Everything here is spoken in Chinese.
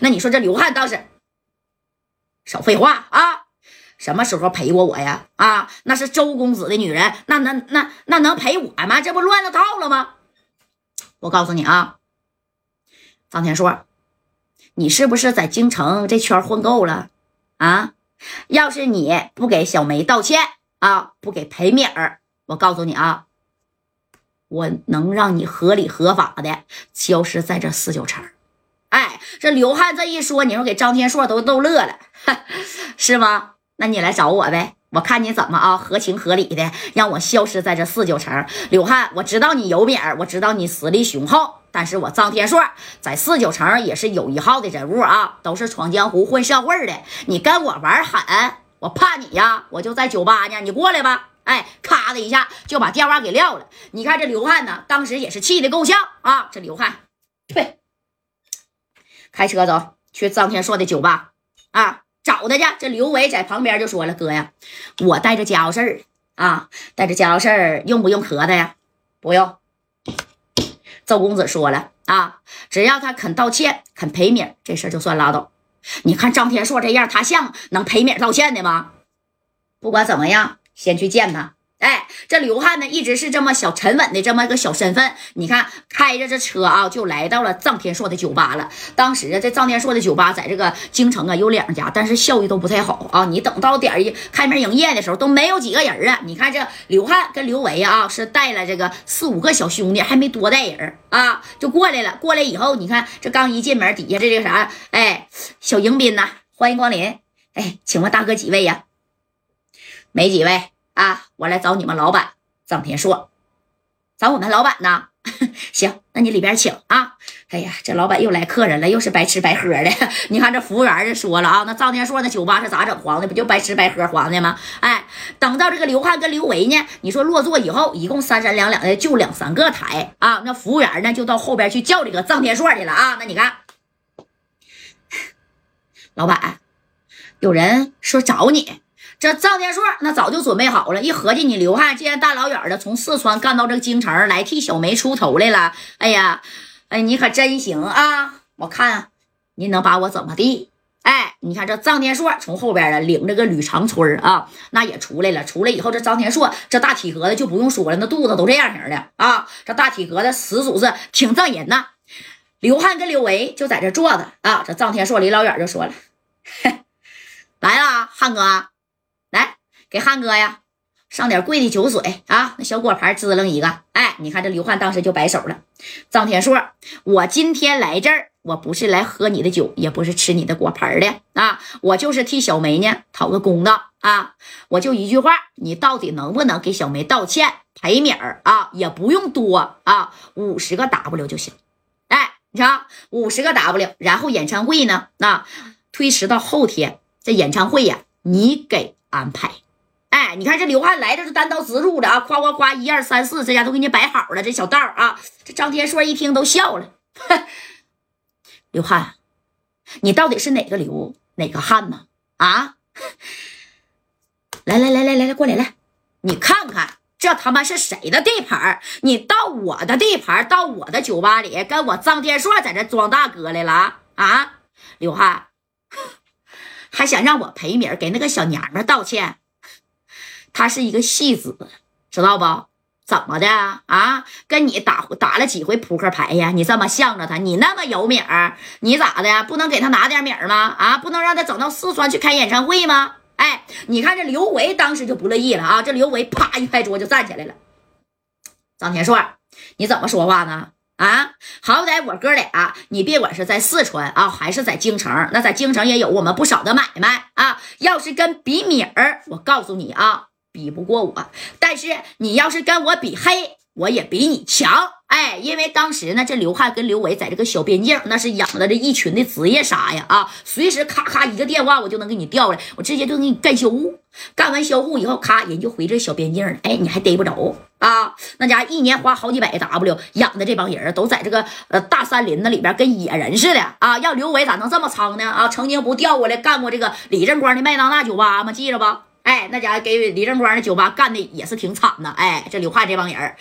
那你说这刘汉倒是少废话啊？什么时候陪过我呀？啊，那是周公子的女人，那那那那能陪我吗？这不乱了套了吗？我告诉你啊，张天硕，你是不是在京城这圈混够了啊？要是你不给小梅道歉啊，不给赔米儿，我告诉你啊，我能让你合理合法的消失在这四九城。这刘汉这一说，你说给张天硕都逗乐了，是吗？那你来找我呗，我看你怎么啊，合情合理的让我消失在这四九城。刘汉，我知道你有面儿，我知道你实力雄厚，但是我张天硕在四九城也是有一号的人物啊，都是闯江湖混社会的。你跟我玩狠，我怕你呀，我就在酒吧呢，你过来吧。哎，咔的一下就把电话给撂了。你看这刘汉呢，当时也是气得够呛啊。这刘汉，对。开车走去张天硕的酒吧啊，找他去。这刘伟在旁边就说了：“哥呀，我带着家伙事儿啊，带着家伙事儿，用不用磕他呀？不用。”周公子说了啊，只要他肯道歉，肯赔米，这事儿就算拉倒。你看张天硕这样，他像能赔米道歉的吗？不管怎么样，先去见他。哎，这刘汉呢，一直是这么小沉稳的这么一个小身份。你看，开着这车啊，就来到了臧天硕的酒吧了。当时啊，这臧天硕的酒吧在这个京城啊有两家，但是效益都不太好啊。你等到点一开门营业的时候，都没有几个人啊。你看这刘汉跟刘维啊，是带了这个四五个小兄弟，还没多带人啊，就过来了。过来以后，你看这刚一进门，底下这这个啥，哎，小迎宾呐，欢迎光临。哎，请问大哥几位呀？没几位。啊，我来找你们老板张天硕，找我们老板呢？行，那你里边请啊。哎呀，这老板又来客人了，又是白吃白喝的。你看这服务员就说了啊，那张天硕那酒吧是咋整黄的？不就白吃白喝黄的吗？哎，等到这个刘汉跟刘维呢，你说落座以后，一共三三两两的就两三个台啊。那服务员呢，就到后边去叫这个张天硕去了啊。那你看，老板，有人说找你。这张天硕那早就准备好了，一合计，你刘汉既然大老远的从四川干到这个京城来替小梅出头来了，哎呀，哎，你可真行啊！我看您能把我怎么地？哎，你看这张天硕从后边啊领着个吕长春啊，那也出来了。出来以后，这张天硕这大体格子就不用说了，那肚子都这样型的啊，这大体格子始祖是挺正人呐。刘汉跟刘维就在这坐着啊，这张天硕离老远就说了：“ 来了，汉哥。”给汉哥呀上点贵的酒水啊！那小果盘支棱一个，哎，你看这刘汉当时就摆手了。张天硕，我今天来这儿，我不是来喝你的酒，也不是吃你的果盘的啊，我就是替小梅呢讨个公道啊！我就一句话，你到底能不能给小梅道歉赔米儿啊？也不用多啊，五十个 W 就行。哎，你瞧，五十个 W，然后演唱会呢，那推迟到后天。这演唱会呀，你给安排。你看这刘汉来这是单刀直入的啊，夸夸夸，一二三四，这家都给你摆好了，这小道啊。这张天硕一听都笑了，刘汉，你到底是哪个刘哪个汉呢？啊，来来来来来来，过来来，你看看这他妈是谁的地盘？你到我的地盘，到我的酒吧里跟我张天硕在这装大哥来了啊？刘汉 还想让我赔米给那个小娘们道歉？他是一个戏子，知道不？怎么的啊？跟你打打了几回扑克牌呀？你这么向着他，你那么有米儿，你咋的？不能给他拿点米儿吗？啊？不能让他整到四川去开演唱会吗？哎，你看这刘维当时就不乐意了啊！这刘维啪一拍桌就站起来了。张天硕，你怎么说话呢？啊，好歹我哥俩，你别管是在四川啊，还是在京城，那在京城也有我们不少的买卖啊。要是跟比米儿，我告诉你啊。比不过我，但是你要是跟我比黑，我也比你强。哎，因为当时呢，这刘汉跟刘伟在这个小边境，那是养了这一群的职业啥呀啊，随时咔咔一个电话，我就能给你调来，我直接就给你干销户。干完销户以后，咔人就回这小边境了。哎，你还逮不着啊？那家一年花好几百 W 养的这帮人，都在这个呃大山林子里边跟野人似的啊。要刘伟咋能这么猖呢？啊，曾经不调过来干过这个李正光的麦当娜酒吧吗？记着吧。哎，那家伙给李正光的酒吧干的也是挺惨的。哎，这刘汉这帮人